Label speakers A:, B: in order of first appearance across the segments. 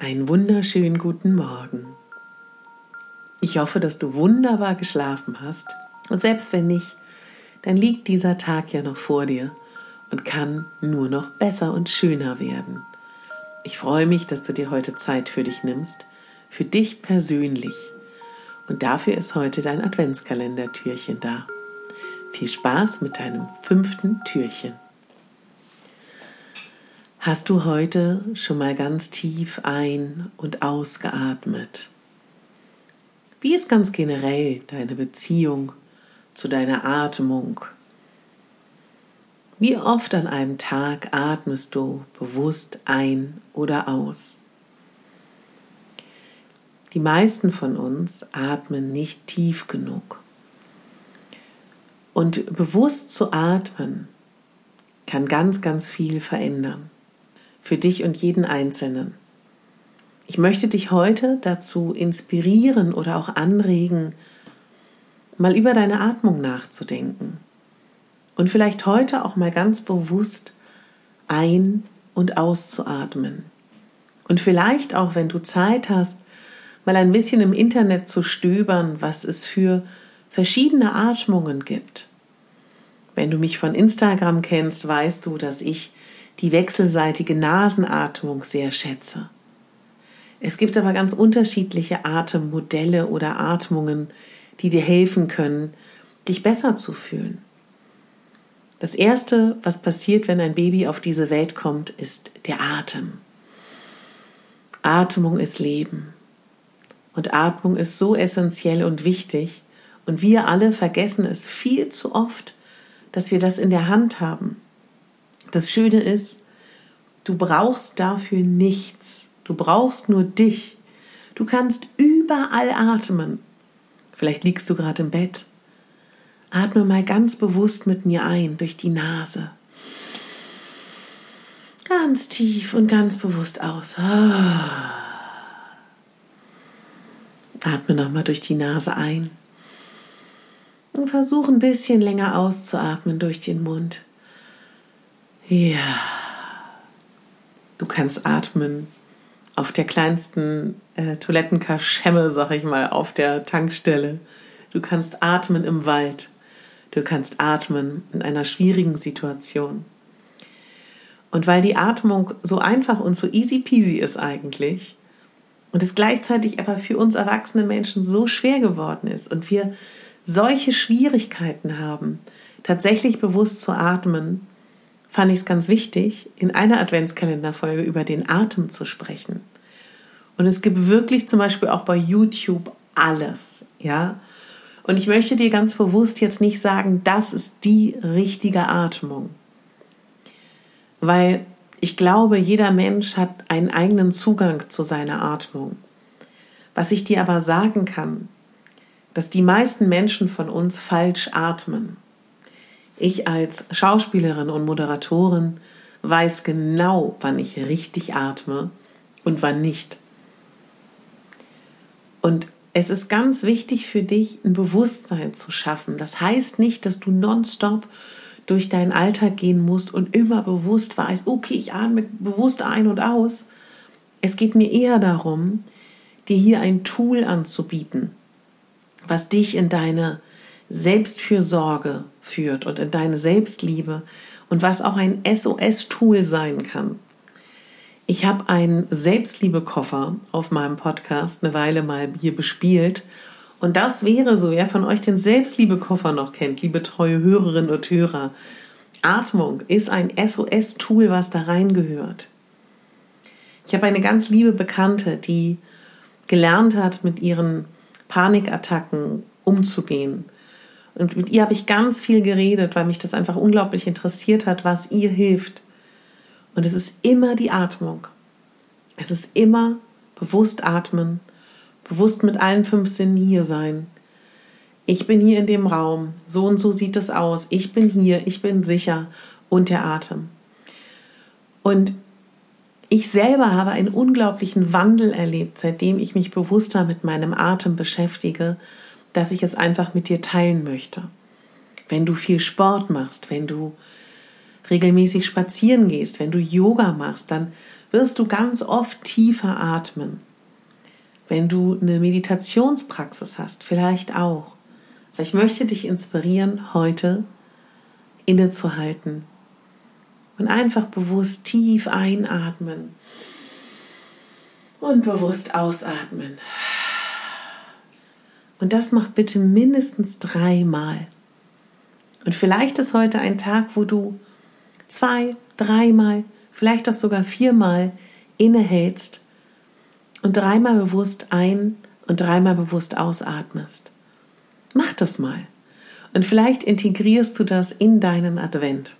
A: Einen wunderschönen guten Morgen. Ich hoffe, dass du wunderbar geschlafen hast. Und selbst wenn nicht, dann liegt dieser Tag ja noch vor dir und kann nur noch besser und schöner werden. Ich freue mich, dass du dir heute Zeit für dich nimmst, für dich persönlich. Und dafür ist heute dein Adventskalendertürchen da. Viel Spaß mit deinem fünften Türchen. Hast du heute schon mal ganz tief ein- und ausgeatmet? Wie ist ganz generell deine Beziehung zu deiner Atmung? Wie oft an einem Tag atmest du bewusst ein oder aus? Die meisten von uns atmen nicht tief genug. Und bewusst zu atmen kann ganz, ganz viel verändern für dich und jeden Einzelnen. Ich möchte dich heute dazu inspirieren oder auch anregen, mal über deine Atmung nachzudenken und vielleicht heute auch mal ganz bewusst ein- und auszuatmen. Und vielleicht auch, wenn du Zeit hast, mal ein bisschen im Internet zu stöbern, was es für verschiedene Atmungen gibt. Wenn du mich von Instagram kennst, weißt du, dass ich die wechselseitige Nasenatmung sehr schätze. Es gibt aber ganz unterschiedliche Atemmodelle oder Atmungen, die dir helfen können, dich besser zu fühlen. Das Erste, was passiert, wenn ein Baby auf diese Welt kommt, ist der Atem. Atmung ist Leben. Und Atmung ist so essentiell und wichtig. Und wir alle vergessen es viel zu oft, dass wir das in der Hand haben. Das Schöne ist, du brauchst dafür nichts. Du brauchst nur dich. Du kannst überall atmen. Vielleicht liegst du gerade im Bett. Atme mal ganz bewusst mit mir ein durch die Nase. Ganz tief und ganz bewusst aus. Atme nochmal durch die Nase ein. Und versuch ein bisschen länger auszuatmen durch den Mund. Ja. Du kannst atmen auf der kleinsten äh, Toilettenkaschemme, sag ich mal, auf der Tankstelle. Du kannst atmen im Wald. Du kannst atmen in einer schwierigen Situation. Und weil die Atmung so einfach und so easy peasy ist eigentlich und es gleichzeitig aber für uns erwachsene Menschen so schwer geworden ist und wir solche Schwierigkeiten haben, tatsächlich bewusst zu atmen, fand ich es ganz wichtig, in einer Adventskalenderfolge über den Atem zu sprechen. Und es gibt wirklich zum Beispiel auch bei YouTube alles, ja. Und ich möchte dir ganz bewusst jetzt nicht sagen, das ist die richtige Atmung. Weil ich glaube, jeder Mensch hat einen eigenen Zugang zu seiner Atmung. Was ich dir aber sagen kann, dass die meisten Menschen von uns falsch atmen. Ich als Schauspielerin und Moderatorin weiß genau, wann ich richtig atme und wann nicht. Und es ist ganz wichtig für dich, ein Bewusstsein zu schaffen. Das heißt nicht, dass du nonstop durch deinen Alltag gehen musst und immer bewusst weißt, okay, ich atme bewusst ein und aus. Es geht mir eher darum, dir hier ein Tool anzubieten, was dich in deine Selbstfürsorge führt und in deine Selbstliebe und was auch ein SOS-Tool sein kann. Ich habe einen Selbstliebe-Koffer auf meinem Podcast eine Weile mal hier bespielt. Und das wäre so, wer von euch den Selbstliebe-Koffer noch kennt, liebe treue Hörerinnen und Hörer. Atmung ist ein SOS-Tool, was da reingehört. Ich habe eine ganz liebe Bekannte, die gelernt hat, mit ihren Panikattacken umzugehen und mit ihr habe ich ganz viel geredet, weil mich das einfach unglaublich interessiert hat, was ihr hilft. Und es ist immer die Atmung. Es ist immer bewusst atmen, bewusst mit allen fünf Sinnen hier sein. Ich bin hier in dem Raum, so und so sieht es aus, ich bin hier, ich bin sicher und der Atem. Und ich selber habe einen unglaublichen Wandel erlebt, seitdem ich mich bewusster mit meinem Atem beschäftige, dass ich es einfach mit dir teilen möchte. Wenn du viel Sport machst, wenn du regelmäßig spazieren gehst, wenn du Yoga machst, dann wirst du ganz oft tiefer atmen. Wenn du eine Meditationspraxis hast, vielleicht auch. Ich möchte dich inspirieren, heute innezuhalten und einfach bewusst tief einatmen und bewusst ausatmen. Und das macht bitte mindestens dreimal. Und vielleicht ist heute ein Tag, wo du zwei, dreimal, vielleicht auch sogar viermal innehältst und dreimal bewusst ein und dreimal bewusst ausatmest. Mach das mal. Und vielleicht integrierst du das in deinen Advent.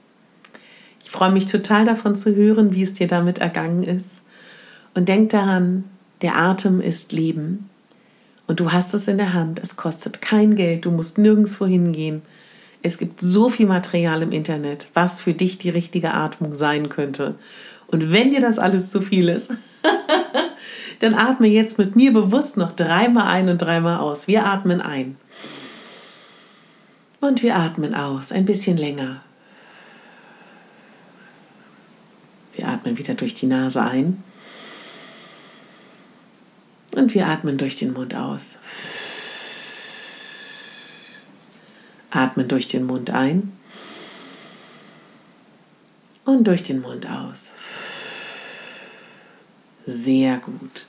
A: Ich freue mich total davon zu hören, wie es dir damit ergangen ist. Und denk daran, der Atem ist Leben. Und du hast es in der Hand. Es kostet kein Geld. Du musst nirgendwo hingehen. Es gibt so viel Material im Internet, was für dich die richtige Atmung sein könnte. Und wenn dir das alles zu viel ist, dann atme jetzt mit mir bewusst noch dreimal ein und dreimal aus. Wir atmen ein. Und wir atmen aus, ein bisschen länger. Wir atmen wieder durch die Nase ein. Und wir atmen durch den Mund aus. Atmen durch den Mund ein und durch den Mund aus. Sehr gut.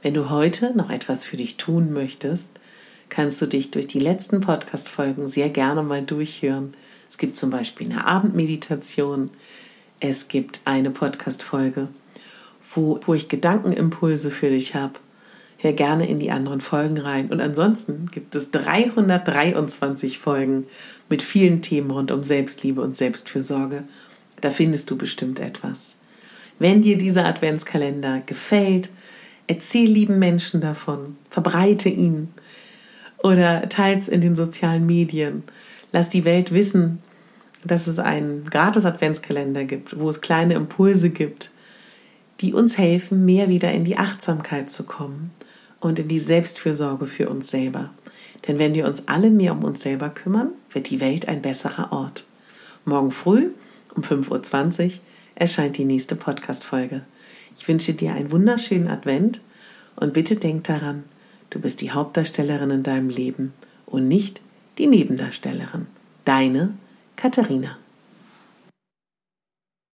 A: Wenn du heute noch etwas für dich tun möchtest, kannst du dich durch die letzten Podcast-Folgen sehr gerne mal durchhören. Es gibt zum Beispiel eine Abendmeditation, es gibt eine Podcast-Folge, wo, wo ich Gedankenimpulse für dich habe. Hör gerne in die anderen Folgen rein. Und ansonsten gibt es 323 Folgen mit vielen Themen rund um Selbstliebe und Selbstfürsorge. Da findest du bestimmt etwas. Wenn dir dieser Adventskalender gefällt, erzähl lieben Menschen davon, verbreite ihn oder teils in den sozialen Medien. Lass die Welt wissen, dass es einen Gratis-Adventskalender gibt, wo es kleine Impulse gibt, die uns helfen, mehr wieder in die Achtsamkeit zu kommen und in die Selbstfürsorge für uns selber. Denn wenn wir uns alle mehr um uns selber kümmern, wird die Welt ein besserer Ort. Morgen früh um 5.20 Uhr erscheint die nächste Podcast-Folge. Ich wünsche dir einen wunderschönen Advent und bitte denk daran, du bist die Hauptdarstellerin in deinem Leben und nicht die Nebendarstellerin. Deine Katharina.